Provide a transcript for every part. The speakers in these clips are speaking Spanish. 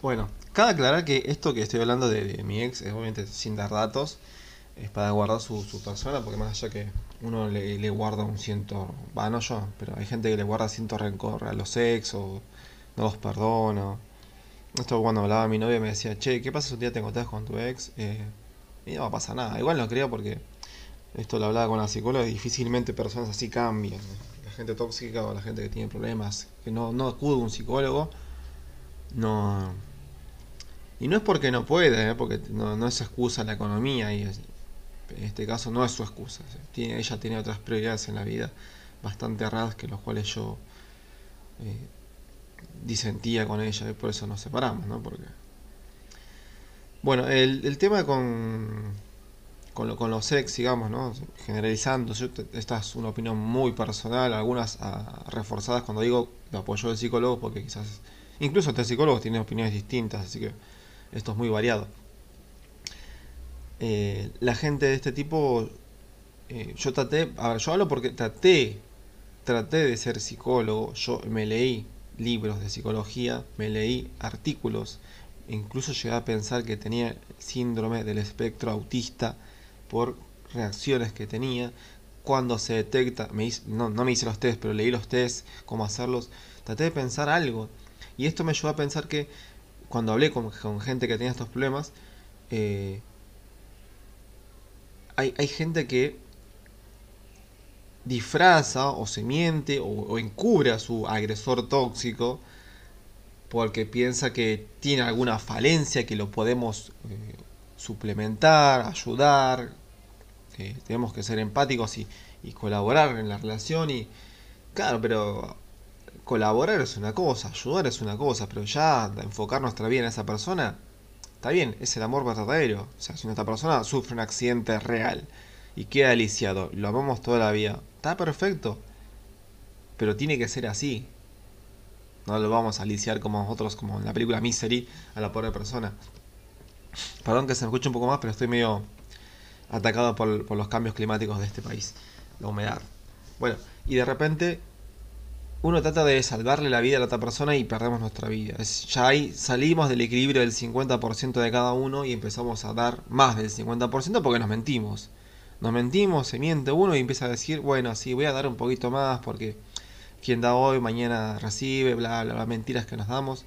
Bueno, cabe aclarar que esto que estoy hablando de, mi ex, es obviamente sin dar datos, es para guardar su, persona, porque más allá que uno le, guarda un ciento, va, no yo, pero hay gente que le guarda ciento rencor a los ex o no los perdona. Esto cuando hablaba mi novia me decía, che, ¿qué pasa si un día te encontrás con tu ex? Eh, y no pasa nada. Igual no creo porque esto lo hablaba con la psicóloga y difícilmente personas así cambian. La gente tóxica o la gente que tiene problemas, que no, no acude a un psicólogo, no... Y no es porque no puede, ¿eh? porque no, no es excusa la economía y en este caso no es su excusa. Ella tiene otras prioridades en la vida bastante erradas que los cuales yo eh, disentía con ella y por eso nos separamos, ¿no? Porque... Bueno, el, tema con, con, lo- con los ex, digamos, ¿no? Generalizando, yo esta es una opinión muy personal, algunas ah, reforzadas cuando digo lo apoyo del psicólogo, porque quizás, incluso este psicólogo tiene opiniones distintas, así que esto es muy variado. Eh, la gente de este tipo, eh, yo traté, a ver, yo hablo porque traté, traté de ser psicólogo, yo me leí libros de psicología, me leí artículos, incluso llegué a pensar que tenía síndrome del espectro autista por reacciones que tenía. Cuando se detecta, me hice- no, no me hice los test, pero leí los test, cómo hacerlos, traté de pensar algo. Y esto me ayudó a pensar que cuando hablé con, gente que tenía estos problemas, eh, hay, hay gente que disfraza o se miente o, o encubre a su agresor tóxico porque piensa que tiene alguna falencia que lo podemos eh, suplementar, ayudar, eh, tenemos que ser empáticos y, y colaborar en la relación y claro, pero colaborar es una cosa, ayudar es una cosa, pero ya enfocar nuestra vida en esa persona, está bien, es el amor verdadero. O sea, si nuestra persona sufre un accidente real y queda aliciado, lo amamos toda la vida, está perfecto, pero tiene que ser así. No lo vamos a aliciar como nosotros, como en la película Misery, a la pobre persona. Perdón que se me escuche un poco más, pero estoy medio atacado por, por los cambios climáticos de este país, la humedad. Bueno, y de repente uno trata de salvarle la vida a la otra persona y perdemos nuestra vida. Ya ahí salimos del equilibrio del 50% de cada uno y empezamos a dar más del 50% porque nos mentimos. Nos mentimos, se miente uno y empieza a decir, bueno, sí, voy a dar un poquito más porque quien da hoy, mañana recibe, bla, bla, bla, mentiras que nos damos.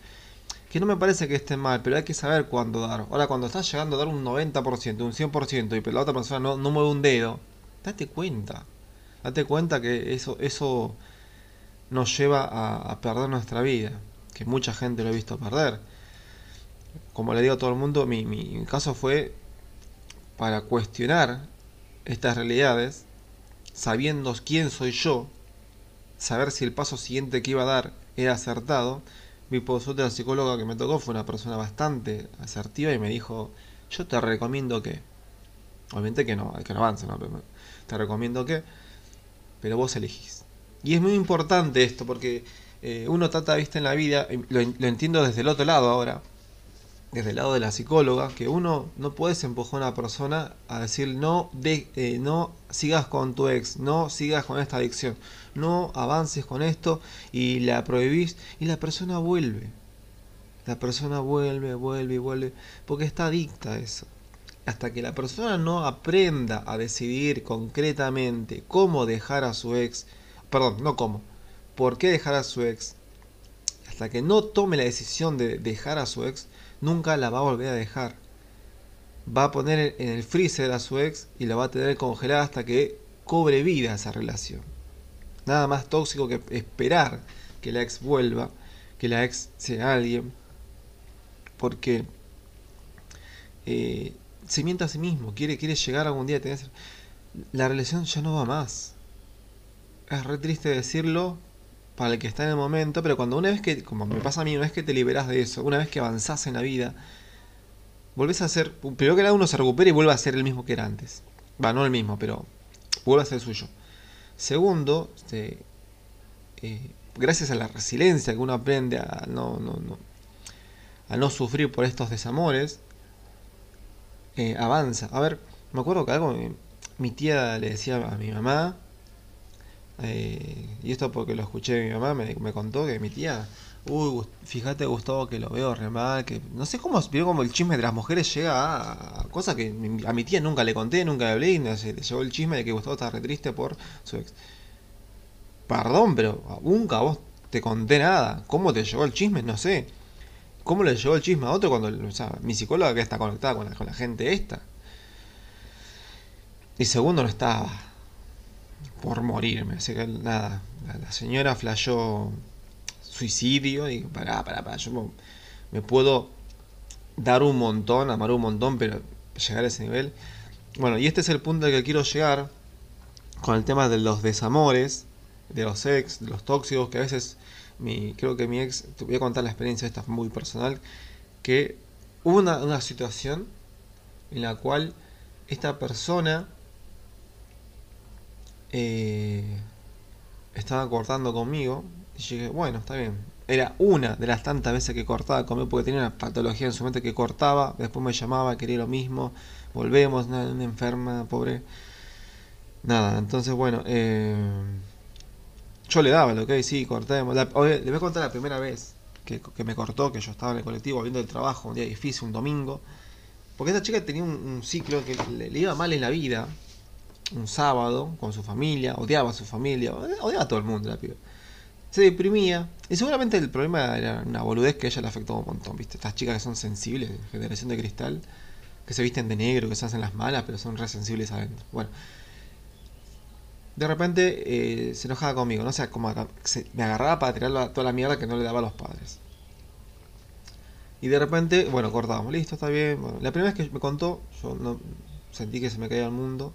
Que no me parece que esté mal, pero hay que saber cuándo dar. Ahora, cuando estás llegando a dar un 90%, un 100% y la otra persona no, no mueve un dedo, date cuenta. Date cuenta que eso, eso nos lleva a, perder nuestra vida, que mucha gente lo he visto perder. Como le digo a todo el mundo, mi, mi caso fue para cuestionar estas realidades, sabiendo quién soy yo, saber si el paso siguiente que iba a dar era acertado. Mi por suerte la psicóloga que me tocó fue una persona bastante asertiva y me dijo, yo te recomiendo que, obviamente que no, que no avance, ¿no? Te recomiendo que, pero vos elegís. Y es muy importante esto porque eh, uno trata, viste, en la vida, lo entiendo desde el otro lado ahora, desde el lado de la psicóloga, que uno no puedes empujar a una persona a decir no, de, eh, no sigas con tu ex, no sigas con esta adicción, no avances con esto y la prohibís y la persona vuelve. La persona vuelve, vuelve y vuelve porque está adicta a eso. Hasta que la persona no aprenda a decidir concretamente cómo dejar a su ex, perdón, no cómo, por qué dejar a su ex, hasta que no tome la decisión de dejar a su ex, nunca la va a volver a dejar. Va a poner en el freezer a su ex y la va a tener congelada hasta que cobre vida esa relación. Nada más tóxico que esperar que la ex vuelva, que la ex sea alguien, porque eh, se miente a sí mismo, quiere, quiere llegar algún día a tener... La relación ya no va más. Es re triste decirlo para el que está en el momento, pero cuando una vez que, como me pasa a mí, una vez que te liberas de eso, una vez que avanzás en la vida, volvés a ser, primero que nada uno se recupera y vuelve a ser el mismo que era antes. Va, no el mismo, pero vuelve a ser suyo. Segundo, este, eh, gracias a la resiliencia que uno aprende a no, no, no, a no sufrir por estos desamores, eh, avanza. A ver, me acuerdo que algo mi, mi tía le decía a mi mamá, eh, y esto porque lo escuché de mi mamá, me, contó que mi tía Uy, fíjate Gustavo que lo veo re mal, que no sé cómo, veo como el chisme de las mujeres llega a, cosas que a mi tía nunca le conté, nunca le hablé, y no le llegó el chisme de que Gustavo está re triste por su ex. Perdón, pero nunca vos te conté nada. ¿Cómo te llegó el chisme? No sé. ¿Cómo le llegó el chisme a otro cuando, o sea, mi psicóloga que está conectada con la gente esta? Y segundo, no estaba por morirme, así que nada, la, señora flashó suicidio y pará, pará, pará, yo me, puedo dar un montón, amar un montón, pero llegar a ese nivel. Bueno, y este es el punto al que quiero llegar con el tema de los desamores, de los ex, de los tóxicos, que a veces mi, creo que mi ex, te voy a contar la experiencia, esta muy personal, que hubo una, una situación en la cual esta persona eh, estaba cortando conmigo y dije, bueno, está bien. Era una de las tantas veces que cortaba conmigo porque tenía una patología en su mente que cortaba, después me llamaba, quería lo mismo, volvemos, una, enferma, pobre. Nada, entonces bueno, eh, yo le daba lo que sí, cortemos. le voy a contar la primera vez que, me cortó, que yo estaba en el colectivo viendo el trabajo, un día difícil, un domingo. Porque esta chica tenía un, ciclo que le, iba mal en la vida, un sábado con su familia, odiaba a su familia, odiaba a todo el mundo la piba. Se deprimía, y seguramente el problema era una boludez que a ella le afectó un montón, ¿viste? Estas chicas que son sensibles, generación de cristal, que se visten de negro, que se hacen las malas, pero son re sensibles adentro. Bueno, de repente eh, se enojaba conmigo, no sé, como me agarraba para tirar toda la mierda que no le daba a los padres. Y de repente, bueno, cortábamos, listo, está bien. la primera vez que me contó, yo no sentí que se me caía el mundo.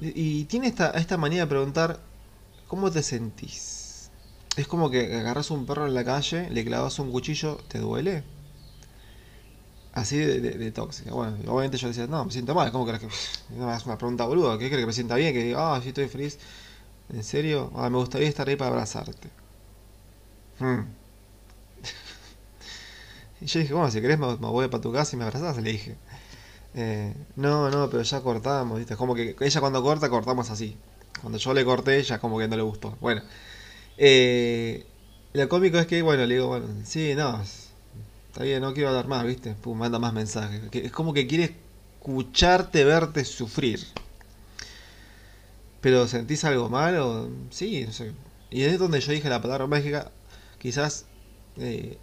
Y, tiene esta, esta manía de preguntar, ¿cómo te sentís? Es como que agarras un perro en la calle, le clavas un cuchillo, ¿te duele? Así de, tóxica. Bueno, obviamente yo decía, no, me siento mal. ¿Cómo crees que.? No, es una pregunta boluda. ¿Qué crees que me sienta bien? Que diga, ah, sí estoy feliz. ¿En serio? Ah, me gustaría estar ahí para abrazarte. Hmm. y yo dije, bueno, si querés me, voy para tu casa y me abrazás, le dije. Eh, no, no, pero ya cortamos, ¿viste? como que ella cuando corta, cortamos así. Cuando yo le corté, ella como que no le gustó. Bueno. Eh, lo cómico es que, bueno, le digo, bueno, sí, no, está bien, no quiero hablar más, ¿viste? Pum, manda más mensajes. Es como que quiere escucharte, verte sufrir. Pero ¿sentís algo malo? Sí, no sé. Y es donde yo dije la palabra mágica, quizás eh,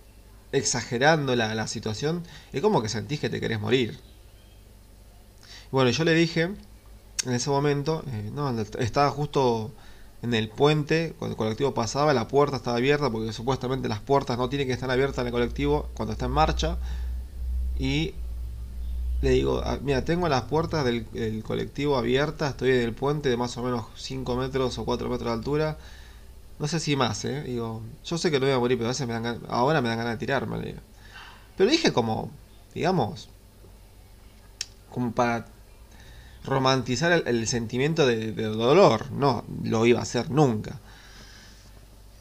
exagerando la, la, situación, es como que sentís que te querés morir. Bueno, yo le dije, en ese momento, eh, no, estaba justo en el puente, cuando el colectivo pasaba, la puerta estaba abierta, porque supuestamente las puertas no tienen que estar abiertas en el colectivo cuando está en marcha. Y le digo, ah, mira, tengo las puertas del, colectivo abiertas, estoy en el puente de más o menos 5 metros o 4 metros de altura. No sé si más, ¿eh? Digo, yo sé que no voy a morir, pero a veces me dan ahora me dan ganas de tirarme. Pero dije como, digamos, como para romantizar el, sentimiento de, dolor. No, lo iba a hacer nunca.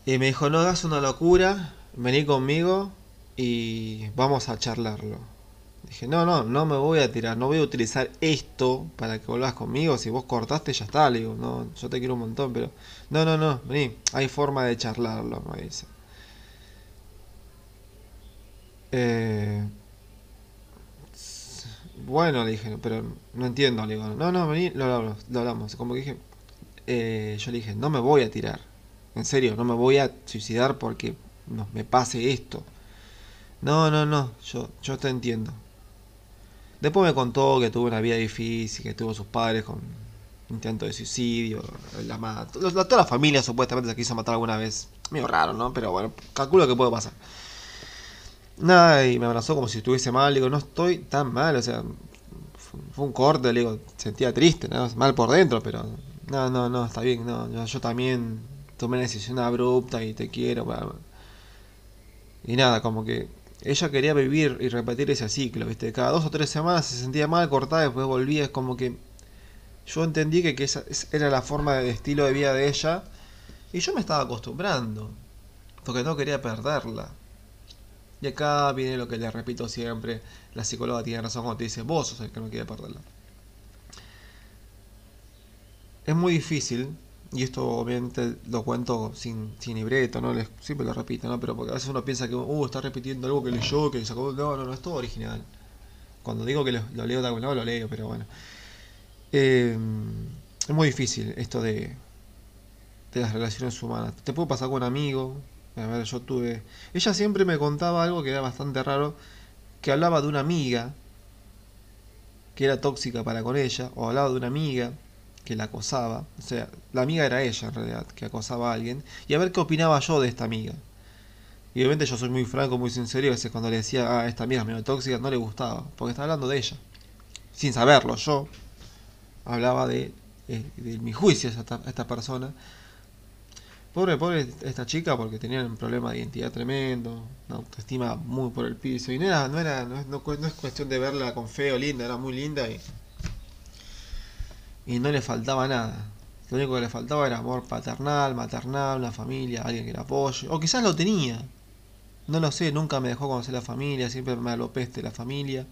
Y me dijo, no hagas una locura, vení conmigo y vamos a charlarlo. Dije, no, no, no me voy a tirar, no voy a utilizar esto para que vuelvas conmigo. Si vos cortaste, ya está. Le digo, no, yo te quiero un montón, pero... No, no, no, vení, hay forma de charlarlo, me dice. Eh, bueno, le dije, pero no entiendo. Le digo, no, no, vení, lo, hablamos. Como que dije, eh, yo le dije, no me voy a tirar. En serio, no me voy a suicidar porque no, me pase esto. No, no, no, yo, yo te entiendo. Después me contó que tuvo una vida difícil, que tuvo sus padres con intento de suicidio, la toda la familia supuestamente se quiso matar alguna vez. Medio raro, ¿no? Pero bueno, calculo que puede pasar. Nada, y me abrazó como si estuviese mal. Digo, no estoy tan mal, o sea, fue un corte, digo, sentía triste, ¿no? mal por dentro, pero no, no, no, está bien, no, yo, también tomé una decisión abrupta y te quiero. Y nada, como que ella quería vivir y repetir ese ciclo, ¿viste? Cada dos o tres semanas se sentía mal, cortada, después volvía, es como que yo entendí que, que esa era la forma de estilo de vida de ella y yo me estaba acostumbrando, porque no quería perderla. Y acá viene lo que le repito siempre, la psicóloga tiene razón cuando te dice, vos sos el que no quiere perderla. Es muy difícil y esto obviamente lo cuento sin, sin libreto, ¿no? Les, siempre lo repito, ¿no? Pero porque a veces uno piensa que, uh, está repitiendo algo que leyó, que sacó. No, no, no, es todo original. Cuando digo que lo, leo de algún lado, lo leo, pero bueno. Eh, es muy difícil esto de, de las relaciones humanas. Te puede pasar con un amigo. A ver, yo tuve. Ella siempre me contaba algo que era bastante raro. Que hablaba de una amiga que era tóxica para con ella, o hablaba de una amiga que la acosaba, o sea, la amiga era ella en realidad, que acosaba a alguien, y a ver qué opinaba yo de esta amiga. Y obviamente yo soy muy franco, muy sincero, a veces cuando le decía, ah, esta amiga es medio tóxica, no le gustaba, porque estaba hablando de ella. Sin saberlo, yo hablaba de, eh, de mi juicio a esta persona, Pobre, pobre esta chica porque tenía un problema de identidad tremendo, una autoestima muy por el piso. Y no era, no era, no es, no, es cuestión de verla con feo, linda, era muy linda y, y no le faltaba nada. Lo único que le faltaba era amor paternal, maternal, una familia, alguien que la apoye. O quizás lo tenía. No lo sé, nunca me dejó conocer la familia, siempre me alopeste la familia.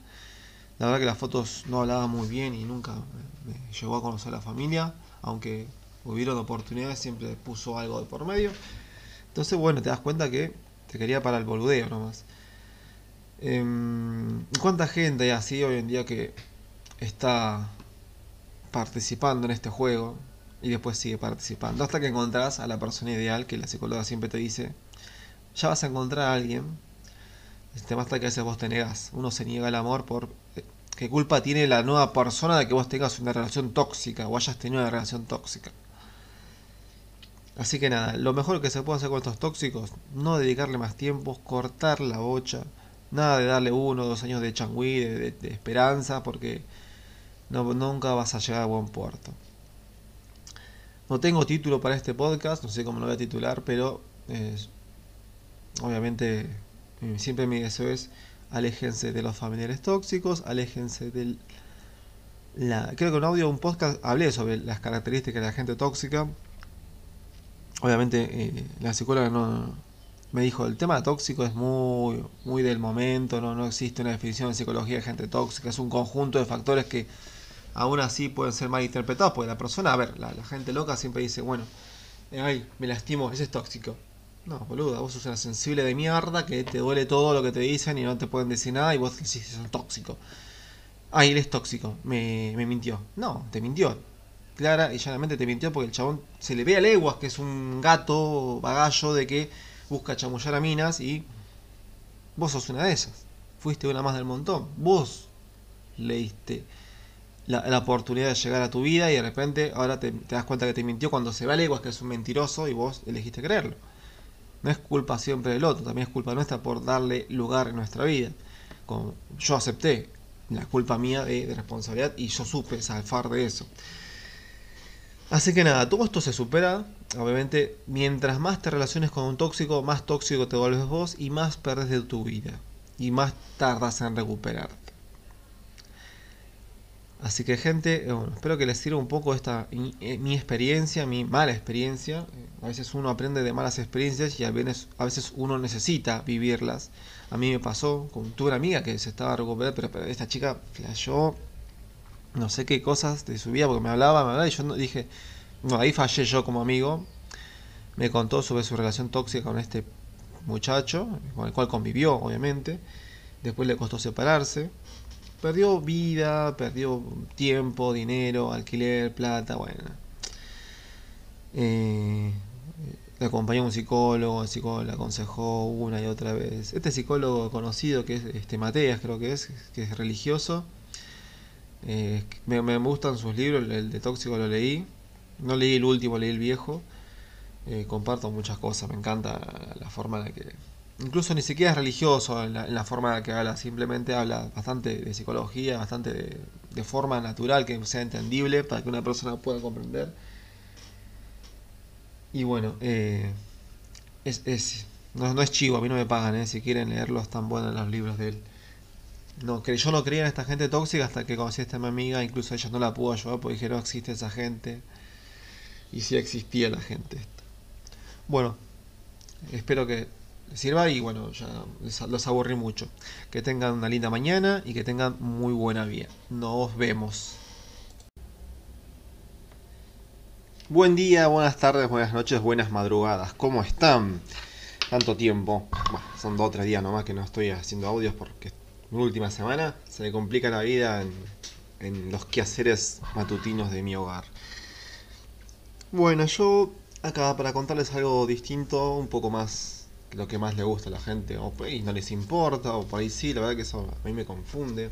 La verdad que las fotos no hablaban muy bien y nunca me, me llegó a conocer la familia, aunque hubieron oportunidades, siempre puso algo de por medio. Entonces, bueno, te das cuenta que te quería para el boludeo nomás. Eh, ¿Cuánta gente hay así hoy en día que está participando en este juego y después sigue participando? Hasta que encontrás a la persona ideal que la psicóloga siempre te dice, ya vas a encontrar a alguien. Este, basta que a veces vos te negás. Uno se niega el amor por eh, qué culpa tiene la nueva persona de que vos tengas una relación tóxica o hayas tenido una relación tóxica. Así que nada, lo mejor que se puede hacer con estos tóxicos, no dedicarle más tiempo, cortar la bocha, nada de darle uno o dos años de changüí, de, esperanza, porque no, nunca vas a llegar a buen puerto. No tengo título para este podcast, no sé cómo lo voy a titular, pero obviamente eh, siempre mi deseo es aléjense de los familiares tóxicos, aléjense del... La, creo que en un audio, un podcast, hablé sobre las características de la gente tóxica obviamente eh, la psicóloga no me dijo el tema tóxico es muy muy del momento no no existe una definición de psicología de gente tóxica es un conjunto de factores que aún así pueden ser mal interpretados porque la persona a ver la, gente loca siempre dice bueno eh, ay me lastimo ese es tóxico no boluda vos sos una sensible de mierda que te duele todo lo que te dicen y no te pueden decir nada y vos decís es tóxico ay él es tóxico me, me mintió no te mintió clara y llanamente te mintió porque el chabón se le ve a leguas que es un gato bagallo de que busca chamullar a minas y vos sos una de esas. Fuiste una más del montón. Vos leíste la, oportunidad de llegar a tu vida y de repente ahora te, te, das cuenta que te mintió cuando se ve a leguas que es un mentiroso y vos elegiste creerlo. No es culpa siempre del otro, también es culpa nuestra por darle lugar en nuestra vida. Como yo acepté la culpa mía de, de responsabilidad y yo supe zafar de eso. Así que nada, todo esto se supera. Obviamente, mientras más te relaciones con un tóxico, más tóxico te vuelves vos y más perdes de tu vida. Y más tardas en recuperarte. Así que gente, eh, bueno, espero que les sirva un poco esta eh, mi experiencia, mi mala experiencia. A veces uno aprende de malas experiencias y a veces, a veces uno necesita vivirlas. A mí me pasó, con, tuve una amiga que se estaba recuperando, pero, pero esta chica flashó no sé qué cosas de su vida, porque me hablaba, me hablaba, y yo no, dije, no, ahí fallé yo como amigo. Me contó sobre su relación tóxica con este muchacho, con el cual convivió, obviamente. Después le costó separarse. Perdió vida, perdió tiempo, dinero, alquiler, plata, bueno. Eh, le acompañó un psicólogo, el psicólogo le aconsejó una y otra vez. Este psicólogo conocido, que es este Mateas, creo que es, que es religioso, eh, me, gustan sus libros, el de Tóxico lo leí. No leí el último, leí el viejo. Eh, comparto muchas cosas, me encanta la forma en la que... Incluso ni siquiera es religioso en la, forma en la que habla, simplemente habla bastante de psicología, bastante de, de, forma natural, que sea entendible para que una persona pueda comprender. Y bueno, eh, es, no, es chivo, a mí no me pagan, si quieren leerlo están buenos los libros de él. No, yo no creía en esta gente tóxica hasta que conocí a esta mi amiga, incluso ella no la pudo ayudar porque dije, no existe esa gente. Y sí existía la gente esta. Bueno, espero que sirva y bueno, ya los aburrí mucho. Que tengan una linda mañana y que tengan muy buena vida. Nos vemos. Buen día, buenas tardes, buenas noches, buenas madrugadas. ¿Cómo están? Tanto tiempo. Son dos o tres días nomás que no estoy haciendo audios porque última semana se me complica la vida en, en los quehaceres matutinos de mi hogar. Bueno, yo acá para contarles algo distinto, un poco más lo que más le gusta a la gente, o no les importa, o por ahí sí, la verdad que eso a mí me confunde.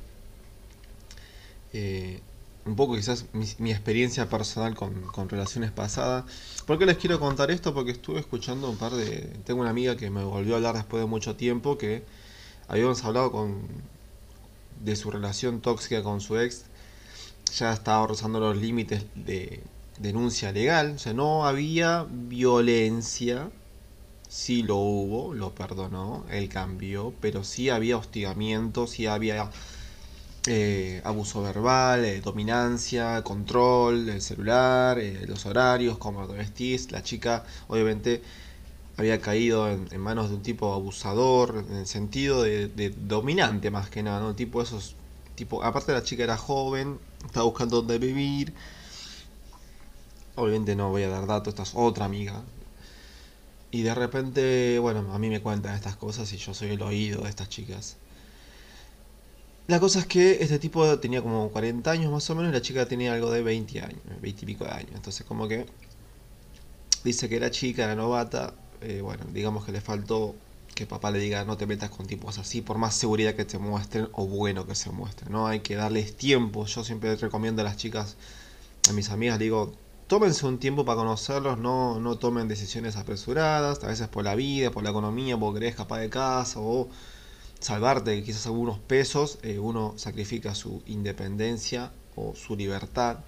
Eh, un poco quizás mi, experiencia personal con, relaciones pasadas. ¿Por qué les quiero contar esto? Porque estuve escuchando un par de... Tengo una amiga que me volvió a hablar después de mucho tiempo que habíamos hablado con de su relación tóxica con su ex. Ya estaba rozando los límites de denuncia legal. O sea, no había violencia. Sí lo hubo, lo perdonó, él cambió, pero sí había hostigamiento, sí había eh, abuso verbal, eh, dominancia, control del celular, eh, los horarios, cómo lo vestís. La chica obviamente había caído en, manos de un tipo abusador, en el sentido de, dominante más que nada, ¿no? Tipo esos, tipo, aparte la chica era joven, estaba buscando dónde vivir. Obviamente no voy a dar datos, esta es otra amiga. Y de repente, bueno, a mí me cuentan estas cosas y yo soy el oído de estas chicas. La cosa es que este tipo tenía como 40 años más o menos y la chica tenía algo de 20 años, 20 y pico de años. Entonces como que dice que era chica, era novata, eh, bueno, digamos que le faltó que papá le diga no te metas con tipos así, por más seguridad que te muestren o bueno que se muestren, ¿no? Hay que darles tiempo. Yo siempre recomiendo a las chicas, a mis amigas, digo, tómense un tiempo para conocerlos, no, no tomen decisiones apresuradas, a veces por la vida, por la economía, porque querés escapar de casa o salvarte quizás algunos pesos, eh, uno sacrifica su independencia o su libertad.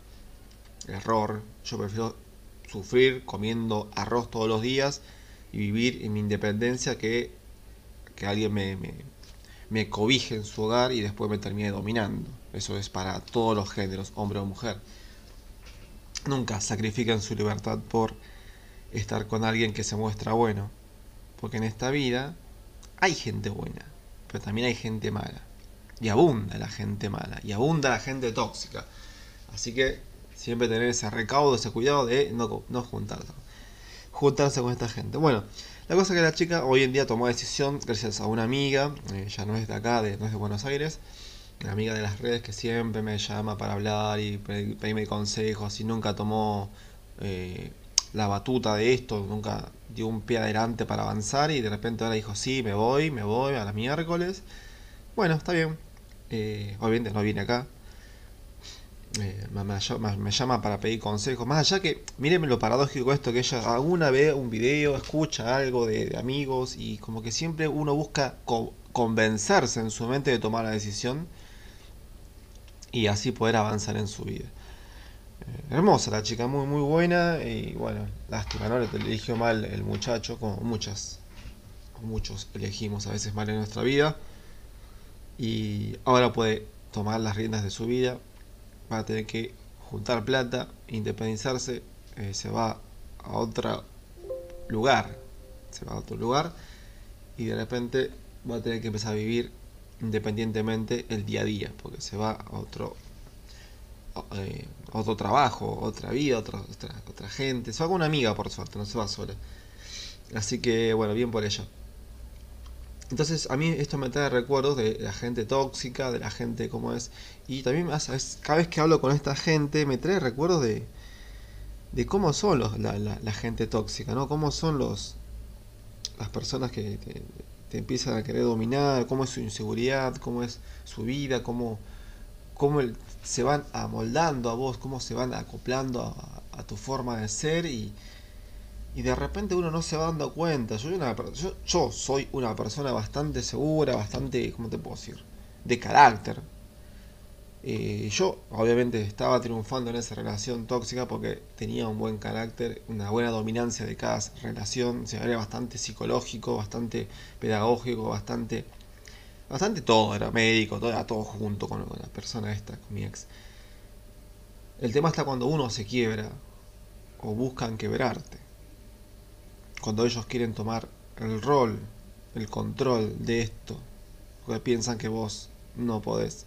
Error. Yo prefiero sufrir comiendo arroz todos los días y vivir en mi independencia que, que alguien me, me, cobije en su hogar y después me termine dominando. Eso es para todos los géneros, hombre o mujer. Nunca sacrifican su libertad por estar con alguien que se muestra bueno. Porque en esta vida hay gente buena pero también hay gente mala. Y abunda la gente mala, y abunda la gente tóxica. Así que siempre tener ese recaudo, ese cuidado de no, no juntarse. Juntarse con esta gente. Bueno, la cosa es que la chica hoy en día tomó decisión gracias a una amiga, eh, ya no es de acá, de, no es de Buenos Aires, una amiga de las redes que siempre me llama para hablar y pedirme consejos y nunca tomó eh, la batuta de esto, nunca dio un pie adelante para avanzar y de repente ahora dijo, sí, me voy, me voy a la miércoles. Bueno, está bien. Eh, obviamente no viene acá. Eh, me, llama para pedir consejos. Más allá que, mírenme lo paradójico esto, que ella alguna ve un video, escucha algo de, amigos y como que siempre uno busca convencerse en su mente de tomar la decisión y así poder avanzar en su vida. Eh, hermosa la chica, muy muy buena y bueno, lástima, ¿no? Le eligió mal el muchacho, como muchas, muchos elegimos a veces mal en nuestra vida. Y ahora puede tomar las riendas de su vida, va a tener que juntar plata, independizarse, eh, se va a otro lugar, se va a otro lugar y de repente va a tener que empezar a vivir independientemente el día a día, porque se va a otro eh, otro trabajo, otra vida, otra, otra, gente. Se va con una amiga, por suerte, no se va sola. Así que, bueno, bien por ella. Entonces, a mí esto me trae recuerdos de la gente tóxica, de la gente como es. Y también, cada vez que hablo con esta gente, me trae recuerdos de, de cómo son los, la, la, gente tóxica, ¿no? Cómo son los las personas que te, empiezan a querer dominar, cómo es su inseguridad, cómo es su vida, cómo cómo se van amoldando a vos, cómo se van acoplando a, tu forma de ser y, y, de repente uno no se va dando cuenta. Yo, yo, soy una persona bastante segura, bastante, ¿cómo te puedo decir? De carácter. Eh, yo obviamente estaba triunfando en esa relación tóxica porque tenía un buen carácter, una buena dominancia de cada relación, se era bastante psicológico, bastante pedagógico, bastante Bastante todo, era médico, todo, era todo junto con, la persona esta, con mi ex. El tema está cuando uno se quiebra o buscan quebrarte. Cuando ellos quieren tomar el rol, el control de esto, porque piensan que vos no podés.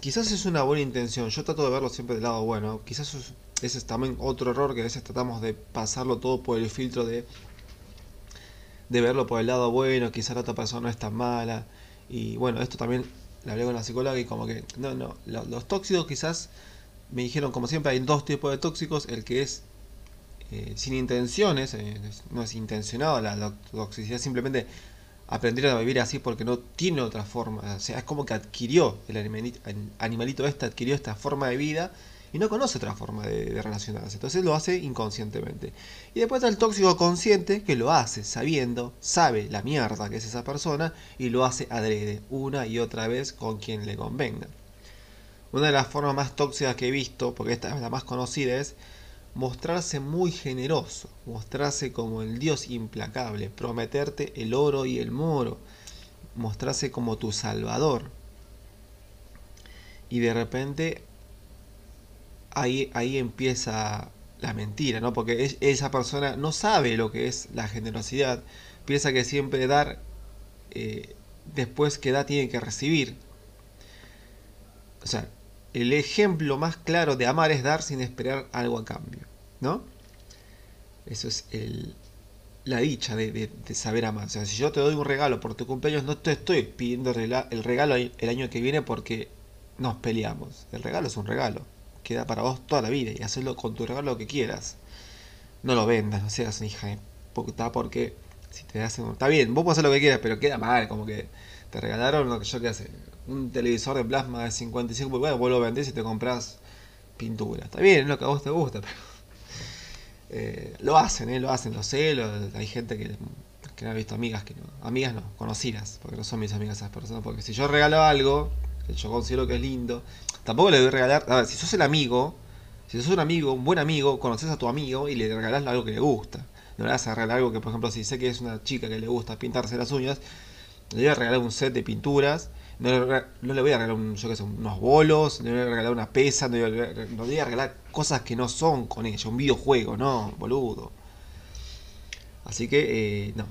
quizás es una buena intención, yo trato de verlo siempre del lado bueno, quizás ese es también otro error que a veces tratamos de pasarlo todo por el filtro de de verlo por el lado bueno, quizá la otra persona no es tan mala. Y bueno, esto también lo hablé con la psicóloga y como que, no, no, los, tóxicos quizás me dijeron, como siempre, hay dos tipos de tóxicos, el que es eh, sin intenciones, eh, no es intencionado la, toxicidad, simplemente aprendieron a vivir así porque no tiene otra forma, o sea, es como que adquirió, el animalito, este adquirió esta forma de vida y no conoce otra forma de, relacionarse. Entonces lo hace inconscientemente. Y después está el tóxico consciente que lo hace sabiendo, sabe la mierda que es esa persona y lo hace adrede una y otra vez con quien le convenga. Una de las formas más tóxicas que he visto, porque esta es la más conocida, es mostrarse muy generoso, mostrarse como el dios implacable, prometerte el oro y el moro, mostrarse como tu salvador. Y de repente ahí, ahí empieza la mentira, ¿no? Porque esa persona no sabe lo que es la generosidad, piensa que siempre dar, eh, después que da tiene que recibir. O sea, el ejemplo más claro de amar es dar sin esperar algo a cambio, ¿no? Eso es el, la dicha de, saber amar. O sea, si yo te doy un regalo por tu cumpleaños, no te estoy pidiendo el regalo el año que viene porque nos peleamos. El regalo es un regalo queda para vos toda la vida y hacerlo con tu regalo lo que quieras. No lo vendas, no seas una hija de porque si te hacen... Está bien, vos puedes hacer lo que quieras, pero queda mal, como que te regalaron lo que yo que hace. Un televisor de plasma de 55 pulgadas, vos lo vendés y te compras pintura. Está bien, es lo que a vos te gusta, pero... Eh, lo hacen, ¿eh? lo hacen, lo sé, hay gente que, que no ha visto amigas que no, amigas no, conocidas, porque no son mis amigas esas personas, porque si yo regalo algo, que yo considero que es lindo, Tampoco le voy a regalar. A ver, si sos el amigo, si sos un amigo, un buen amigo, conoces a tu amigo y le regalás algo que le gusta. No le vas a regalar algo que, por ejemplo, si sé que es una chica que le gusta pintarse las uñas, le voy a regalar un set de pinturas. No le, voy a regalar un, yo qué sé, unos bolos, no le voy a regalar una pesa, no le voy a, regalar cosas que no son con ella, un videojuego, no, boludo. Así que, eh, no,